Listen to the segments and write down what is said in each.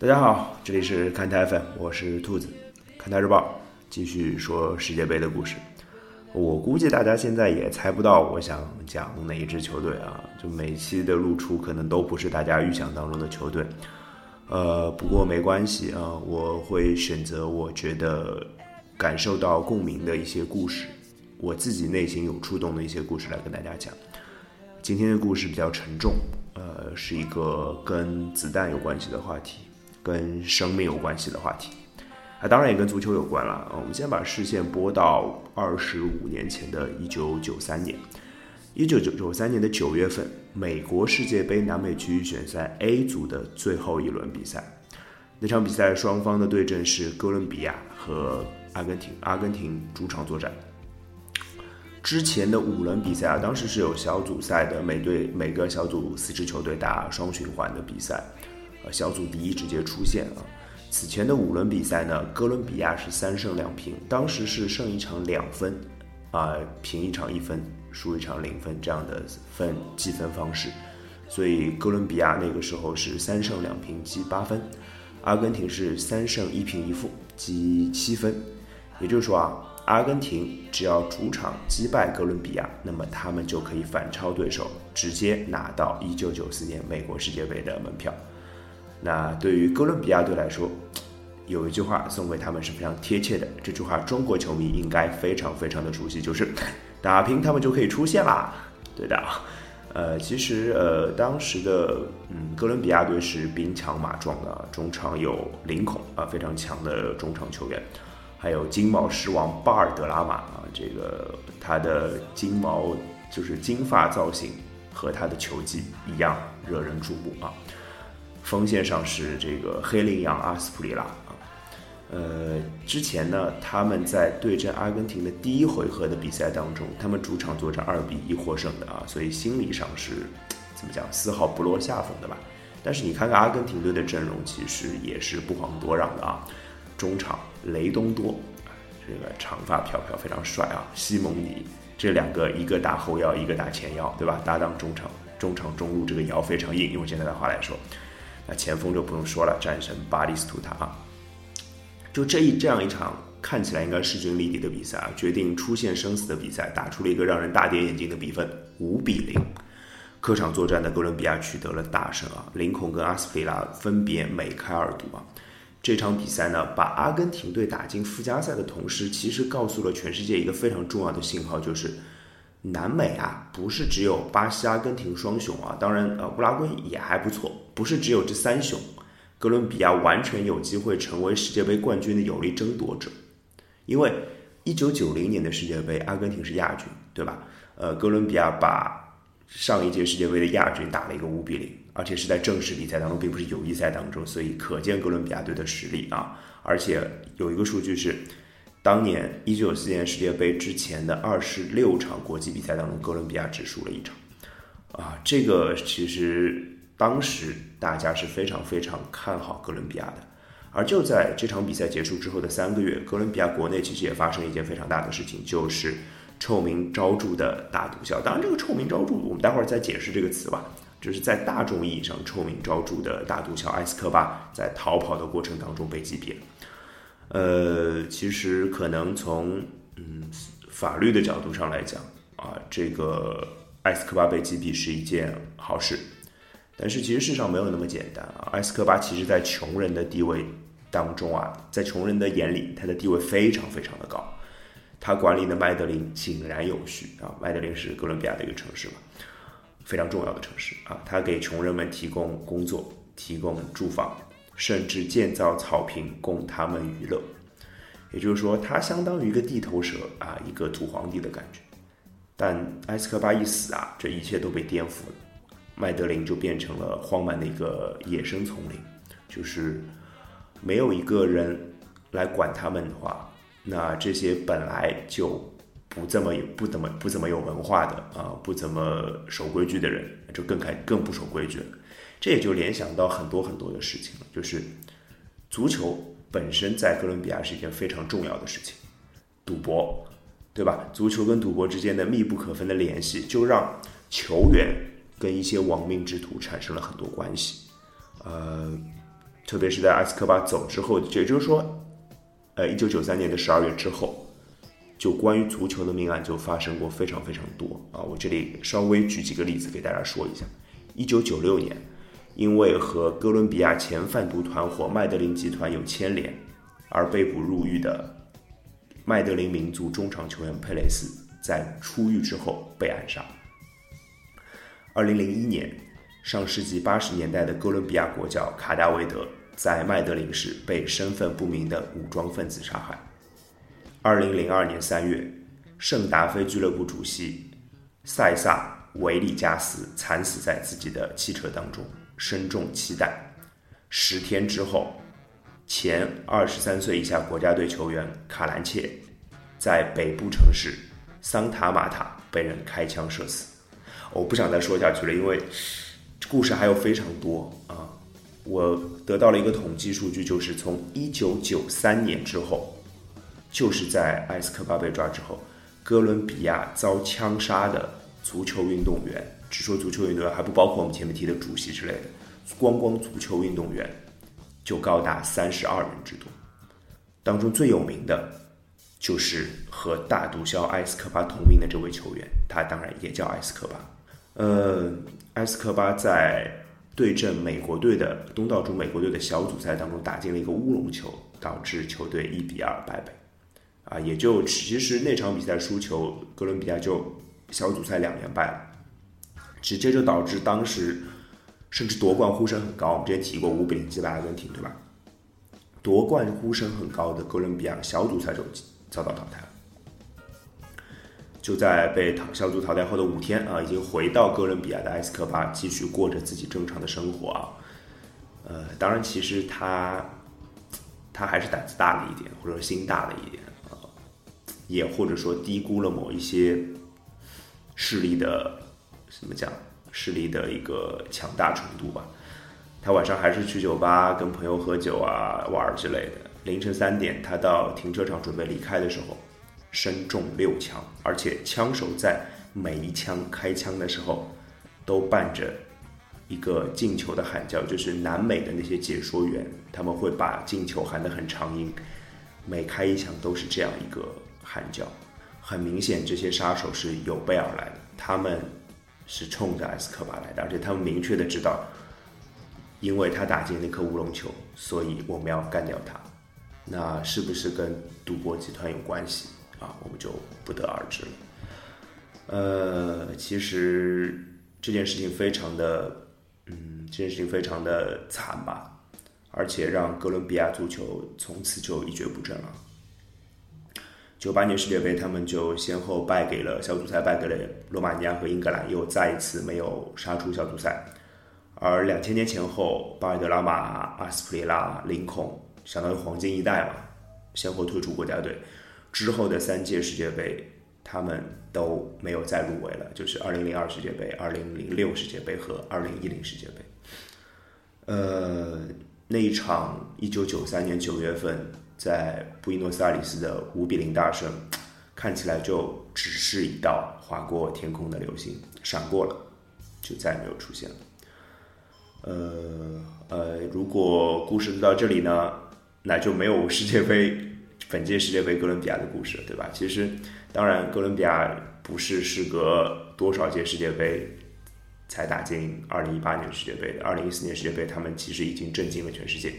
大家好，这里是看台粉，我是兔子。看台日报继续说世界杯的故事。我估计大家现在也猜不到我想讲哪一支球队啊，就每期的露出可能都不是大家预想当中的球队。呃，不过没关系啊，我会选择我觉得感受到共鸣的一些故事，我自己内心有触动的一些故事来跟大家讲。今天的故事比较沉重，呃，是一个跟子弹有关系的话题。跟生命有关系的话题，啊，当然也跟足球有关了。我们先把视线拨到二十五年前的一九九三年，一九九九三年的九月份，美国世界杯南美区域选赛 A 组的最后一轮比赛，那场比赛双方的对阵是哥伦比亚和阿根廷，阿根廷主场作战。之前的五轮比赛啊，当时是有小组赛的，每队每个小组四支球队打双循环的比赛。小组第一直接出线啊！此前的五轮比赛呢，哥伦比亚是三胜两平，当时是胜一场两分，啊，平一场一分，输一场零分这样的分计分方式，所以哥伦比亚那个时候是三胜两平积八分，阿根廷是三胜一平一负积七分，也就是说啊，阿根廷只要主场击败哥伦比亚，那么他们就可以反超对手，直接拿到一九九四年美国世界杯的门票。那对于哥伦比亚队来说，有一句话送给他们是非常贴切的。这句话中国球迷应该非常非常的熟悉，就是打平他们就可以出线啦。对的，呃，其实呃，当时的嗯，哥伦比亚队是兵强马壮的，中场有林孔啊，非常强的中场球员，还有金毛狮王巴尔德拉马啊，这个他的金毛就是金发造型和他的球技一样惹人注目啊。锋线上是这个黑羚羊阿斯普里拉啊，呃，之前呢，他们在对阵阿根廷的第一回合的比赛当中，他们主场作战二比一获胜的啊，所以心理上是怎么讲，丝毫不落下风的吧？但是你看看阿根廷队的阵容，其实也是不遑多让的啊。中场雷东多，这个长发飘飘，非常帅啊。西蒙尼这两个，一个打后腰，一个打前腰，对吧？搭档中场，中场中路这个腰非常硬，用现在的话来说。那前锋就不用说了，战神巴蒂斯图塔啊，就这一这样一场看起来应该势均力敌的比赛啊，决定出现生死的比赛，打出了一个让人大跌眼镜的比分，五比零。客场作战的哥伦比亚取得了大胜啊，林孔跟阿斯皮拉分别梅开二度啊。这场比赛呢，把阿根廷队打进附加赛的同时，其实告诉了全世界一个非常重要的信号，就是。南美啊，不是只有巴西、阿根廷双雄啊，当然，呃，乌拉圭也还不错。不是只有这三雄，哥伦比亚完全有机会成为世界杯冠军的有力争夺者。因为一九九零年的世界杯，阿根廷是亚军，对吧？呃，哥伦比亚把上一届世界杯的亚军打了一个五比零，而且是在正式比赛当中，并不是友谊赛当中，所以可见哥伦比亚队的实力啊。而且有一个数据是。当年一九九四年世界杯之前的二十六场国际比赛当中，哥伦比亚只输了一场，啊，这个其实当时大家是非常非常看好哥伦比亚的。而就在这场比赛结束之后的三个月，哥伦比亚国内其实也发生一件非常大的事情，就是臭名昭著的大毒枭。当然，这个臭名昭著，我们待会儿再解释这个词吧。就是在大众意义上臭名昭著的大毒枭埃斯科巴，在逃跑的过程当中被击毙。呃，其实可能从嗯法律的角度上来讲啊，这个埃斯科巴被击毙是一件好事，但是其实世上没有那么简单啊。埃斯科巴其实在穷人的地位当中啊，在穷人的眼里，他的地位非常非常的高。他管理的麦德林井然有序啊，麦德林是哥伦比亚的一个城市嘛，非常重要的城市啊，他给穷人们提供工作，提供住房。甚至建造草坪供他们娱乐，也就是说，他相当于一个地头蛇啊，一个土皇帝的感觉。但埃斯科巴一死啊，这一切都被颠覆了，麦德林就变成了荒蛮的一个野生丛林，就是没有一个人来管他们的话，那这些本来就不这么有、不怎么、不怎么有文化的啊，不怎么守规矩的人，就更开更不守规矩了。这也就联想到很多很多的事情了，就是足球本身在哥伦比亚是一件非常重要的事情，赌博，对吧？足球跟赌博之间的密不可分的联系，就让球员跟一些亡命之徒产生了很多关系。呃，特别是在埃斯科巴走之后，也就是说，呃，一九九三年的十二月之后，就关于足球的命案就发生过非常非常多啊。我这里稍微举几个例子给大家说一下。一九九六年，因为和哥伦比亚前贩毒团伙麦德林集团有牵连而被捕入狱的麦德林民族中场球员佩雷斯，在出狱之后被暗杀。二零零一年，上世纪八十年代的哥伦比亚国脚卡达维德在麦德林市被身份不明的武装分子杀害。二零零二年三月，圣达菲俱乐部主席塞萨维利加斯惨死在自己的汽车当中，身中七弹。十天之后，前二十三岁以下国家队球员卡兰切在北部城市桑塔马塔被人开枪射死。我不想再说下去了，因为故事还有非常多啊！我得到了一个统计数据，就是从一九九三年之后，就是在埃斯科巴被抓之后，哥伦比亚遭枪杀的足球运动员，只说足球运动员，还不包括我们前面提的主席之类的，光光足球运动员就高达三十二人之多。当中最有名的，就是和大毒枭埃斯科巴同名的这位球员，他当然也叫埃斯科巴。呃，埃斯科巴在对阵美国队的东道主美国队的小组赛当中打进了一个乌龙球，导致球队一比二败北。啊，也就其实那场比赛输球，哥伦比亚就小组赛两连败了，直接就导致当时甚至夺冠呼声很高。我们之前提过五比零击败阿根廷，对吧？夺冠呼声很高的哥伦比亚小组赛就遭到淘汰了。就在被淘小组淘汰后的五天啊，已经回到哥伦比亚的埃斯科巴继续过着自己正常的生活啊。呃，当然，其实他他还是胆子大了一点，或者说心大了一点啊，也或者说低估了某一些势力的怎么讲势力的一个强大程度吧。他晚上还是去酒吧跟朋友喝酒啊玩之类的。凌晨三点，他到停车场准备离开的时候。身中六枪，而且枪手在每一枪开枪的时候，都伴着一个进球的喊叫，就是南美的那些解说员，他们会把进球喊得很长音，每开一枪都是这样一个喊叫。很明显，这些杀手是有备而来的，他们是冲着埃斯科巴来的，而且他们明确的知道，因为他打进那颗乌龙球，所以我们要干掉他。那是不是跟赌博集团有关系？啊，我们就不得而知了。呃，其实这件事情非常的，嗯，这件事情非常的惨吧，而且让哥伦比亚足球从此就一蹶不振了。九八年世界杯，他们就先后败给了小组赛，败给了罗马尼亚和英格兰，又再一次没有杀出小组赛。而两千年前后，巴尔德拉马、阿斯普里拉、林孔，相当于黄金一代嘛，先后退出国家队。之后的三届世界杯，他们都没有再入围了，就是二零零二世界杯、二零零六世界杯和二零一零世界杯。呃，那一场一九九三年九月份在布宜诺斯艾利斯的五比零大胜，看起来就只是一道划过天空的流星，闪过了，就再也没有出现了。呃呃，如果故事到这里呢，那就没有世界杯。本届世界杯哥伦比亚的故事，对吧？其实，当然，哥伦比亚不是时隔多少届世界杯才打进2018年世界杯的。2014年世界杯，他们其实已经震惊了全世界。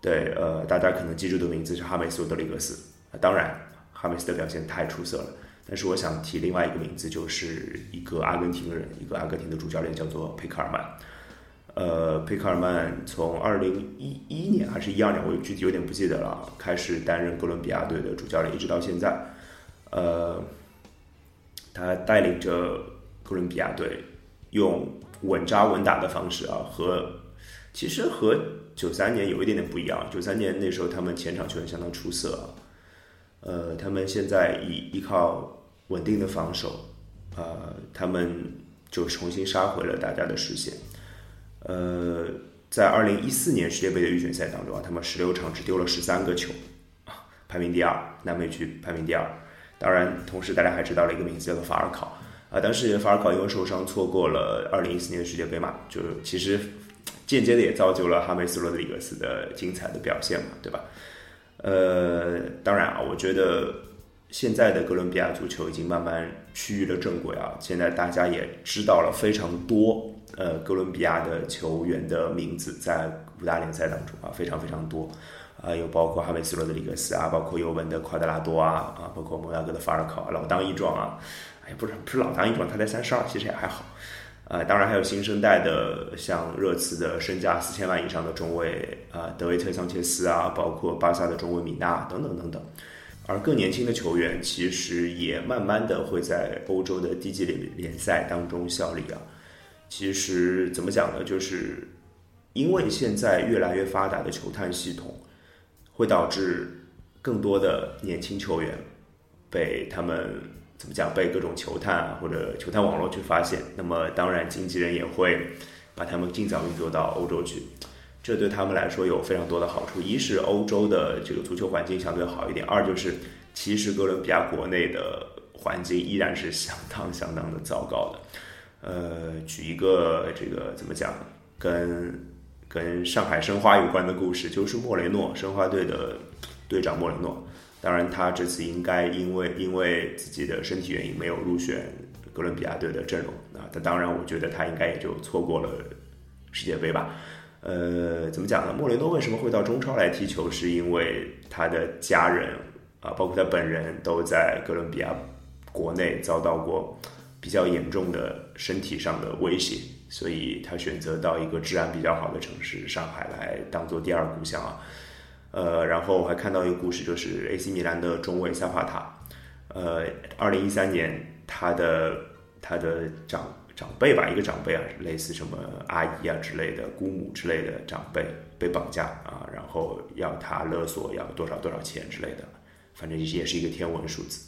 对，呃，大家可能记住的名字是哈梅斯·德里格斯。当然，哈梅斯的表现太出色了。但是，我想提另外一个名字，就是一个阿根廷人，一个阿根廷的主教练，叫做佩克尔曼。呃，佩克尔曼从二零一一年还是一二年，我具体有点不记得了，开始担任哥伦比亚队的主教练，一直到现在。呃，他带领着哥伦比亚队用稳扎稳打的方式啊，和其实和九三年有一点点不一样。九三年那时候他们前场球员相当出色，呃，他们现在依依靠稳定的防守，呃，他们就重新杀回了大家的视线。呃，在二零一四年世界杯的预选赛当中啊，他们十六场只丢了十三个球，排名第二，南美区排名第二。当然，同时大家还知道了一个名字叫做法尔考啊，当时法尔考因为受伤错过了二零一四年的世界杯嘛，就其实间接的也造就了哈梅斯罗德里格斯的精彩的表现嘛，对吧？呃，当然啊，我觉得现在的哥伦比亚足球已经慢慢趋于了正轨啊。现在大家也知道了非常多呃哥伦比亚的球员的名字，在五大联赛当中啊，非常非常多啊，有包括哈梅斯罗德里格斯啊，包括尤文的夸德拉多啊，啊，包括摩纳哥的法尔考，老当益壮啊，哎，不是不是老当益壮，他才三十二，其实也还好。啊，当然还有新生代的，像热刺的身价四千万以上的中卫啊，德维特桑切斯啊，包括巴萨的中卫米纳等等等等。而更年轻的球员其实也慢慢的会在欧洲的低级联联赛当中效力啊。其实怎么讲呢？就是因为现在越来越发达的球探系统，会导致更多的年轻球员被他们。怎么讲？被各种球探或者球探网络去发现，那么当然经纪人也会把他们尽早运作到欧洲去，这对他们来说有非常多的好处。一是欧洲的这个足球环境相对好一点，二就是其实哥伦比亚国内的环境依然是相当相当的糟糕的。呃，举一个这个怎么讲，跟跟上海申花有关的故事，就是莫雷诺，申花队的队长莫雷诺。当然，他这次应该因为因为自己的身体原因没有入选哥伦比亚队的阵容啊。他当然，我觉得他应该也就错过了世界杯吧。呃，怎么讲呢？莫雷诺为什么会到中超来踢球？是因为他的家人啊，包括他本人都在哥伦比亚国内遭到过比较严重的身体上的威胁，所以他选择到一个治安比较好的城市上海来当做第二故乡啊。呃，然后我还看到一个故事，就是 AC 米兰的中卫萨帕塔，呃，二零一三年他的他的长长辈吧，一个长辈啊，类似什么阿姨啊之类的，姑母之类的长辈被绑架啊，然后要他勒索要多少多少钱之类的，反正也是一个天文数字。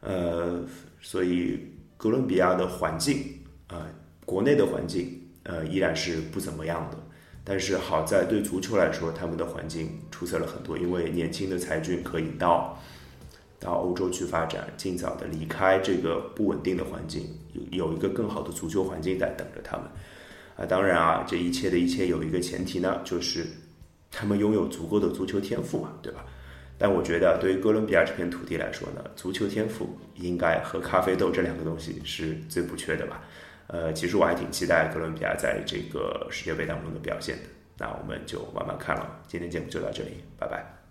呃，所以哥伦比亚的环境啊，国内的环境呃依然是不怎么样的。但是好在对足球来说，他们的环境出色了很多，因为年轻的才俊可以到到欧洲去发展，尽早的离开这个不稳定的环境，有有一个更好的足球环境在等着他们。啊，当然啊，这一切的一切有一个前提呢，就是他们拥有足够的足球天赋嘛，对吧？但我觉得对于哥伦比亚这片土地来说呢，足球天赋应该和咖啡豆这两个东西是最不缺的吧。呃，其实我还挺期待哥伦比亚在这个世界杯当中的表现的。那我们就慢慢看了。今天节目就到这里，拜拜。